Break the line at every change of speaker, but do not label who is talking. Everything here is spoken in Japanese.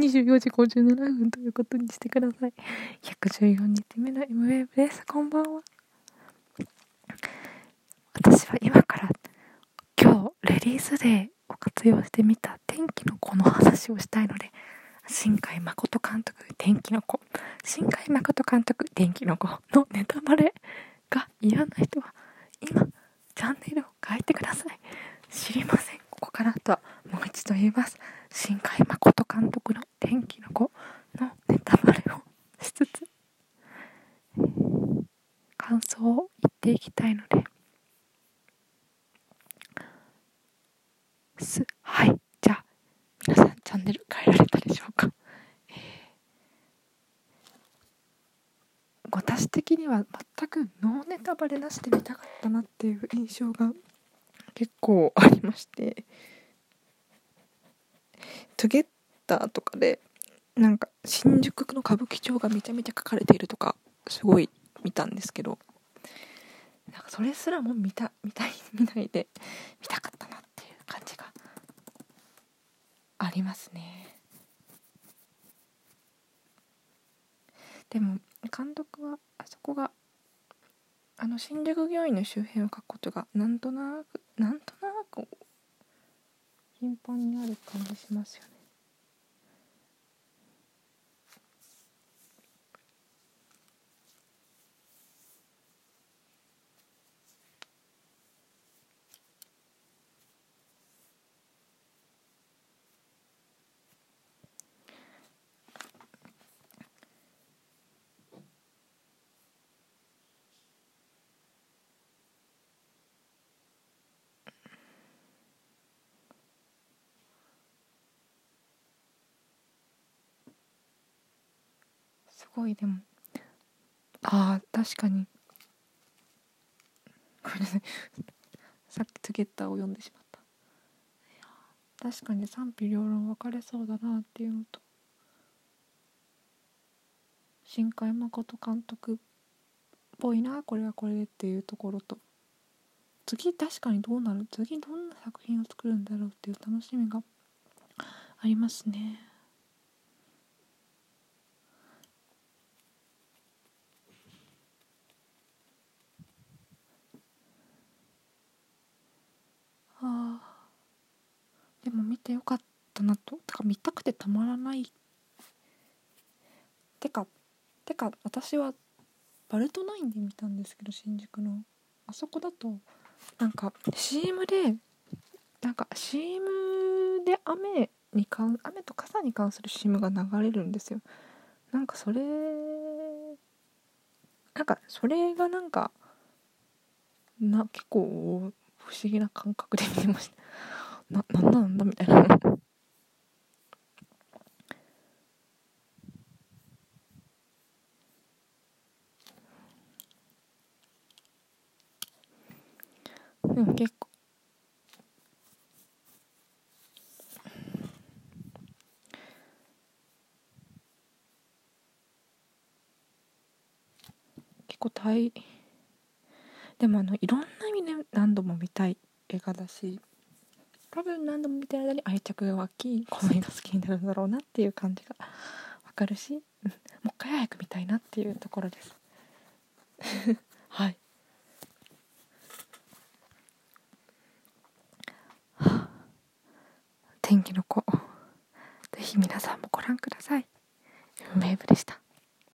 24時57分ということにしてください。114日目の M ウェーブです。こんばんは。私は今から今日レディースデーを活用してみた天気の子の話をしたいので、新海誠監督、天気の子、新海誠監督、天気の子のネタバレが嫌な人は今、チャンネルを変えてください。知りません。ここからとはもう一度言います。新海誠監督の天気の子のネタバレをしつつ、感想を言っていきたいので、す。はい。じゃあ、皆さんチャンネル変えられたでしょうか？えー、私的には全くノーネタバレなしで見たかったなっていう印象が結構ありまして、トゥゲッターとかで、なんか新宿の歌舞伎町がめちゃめちゃ書かれているとか、すごい見たんですけど、なんかそれすらも見た、見たい、見ないで見たかったなっていう感じがありますね。でも監督はあそこがあの新宿御苑の周辺を描くことがなんとなくなんとなく頻繁にある感じしますよね。ごいでも。ああ確かに。ごめんなさい。さっきツゲッターを読んでしまった。確かに賛否両論分かれそうだなっていうのと。新海誠監督っぽいなこれはこれでっていうところと。次確かにどうなる？次どんな作品を作るんだろうっていう楽しみがありますねあでも見てよかったなと。てか見たくてたまらない。てかてか私はバルトナインで見たんですけど新宿の。あそこだとなんか CM でなんか CM で雨に関雨と傘に関する CM が流れるんですよ。なんかそれなんかそれがなんかな結構不思議な感覚で見てました。ななんなんだみたいな。でも結構。結構大でもあのいろんな意味で何度も見たい映画だし。多分何度も見てる間に愛着が湧きこの映画好きになるんだろうなっていう感じがわかるし、もう一回早く見たいなっていうところです。はい。天気の子。ぜひ皆さんもご覧ください。ウェーブでした。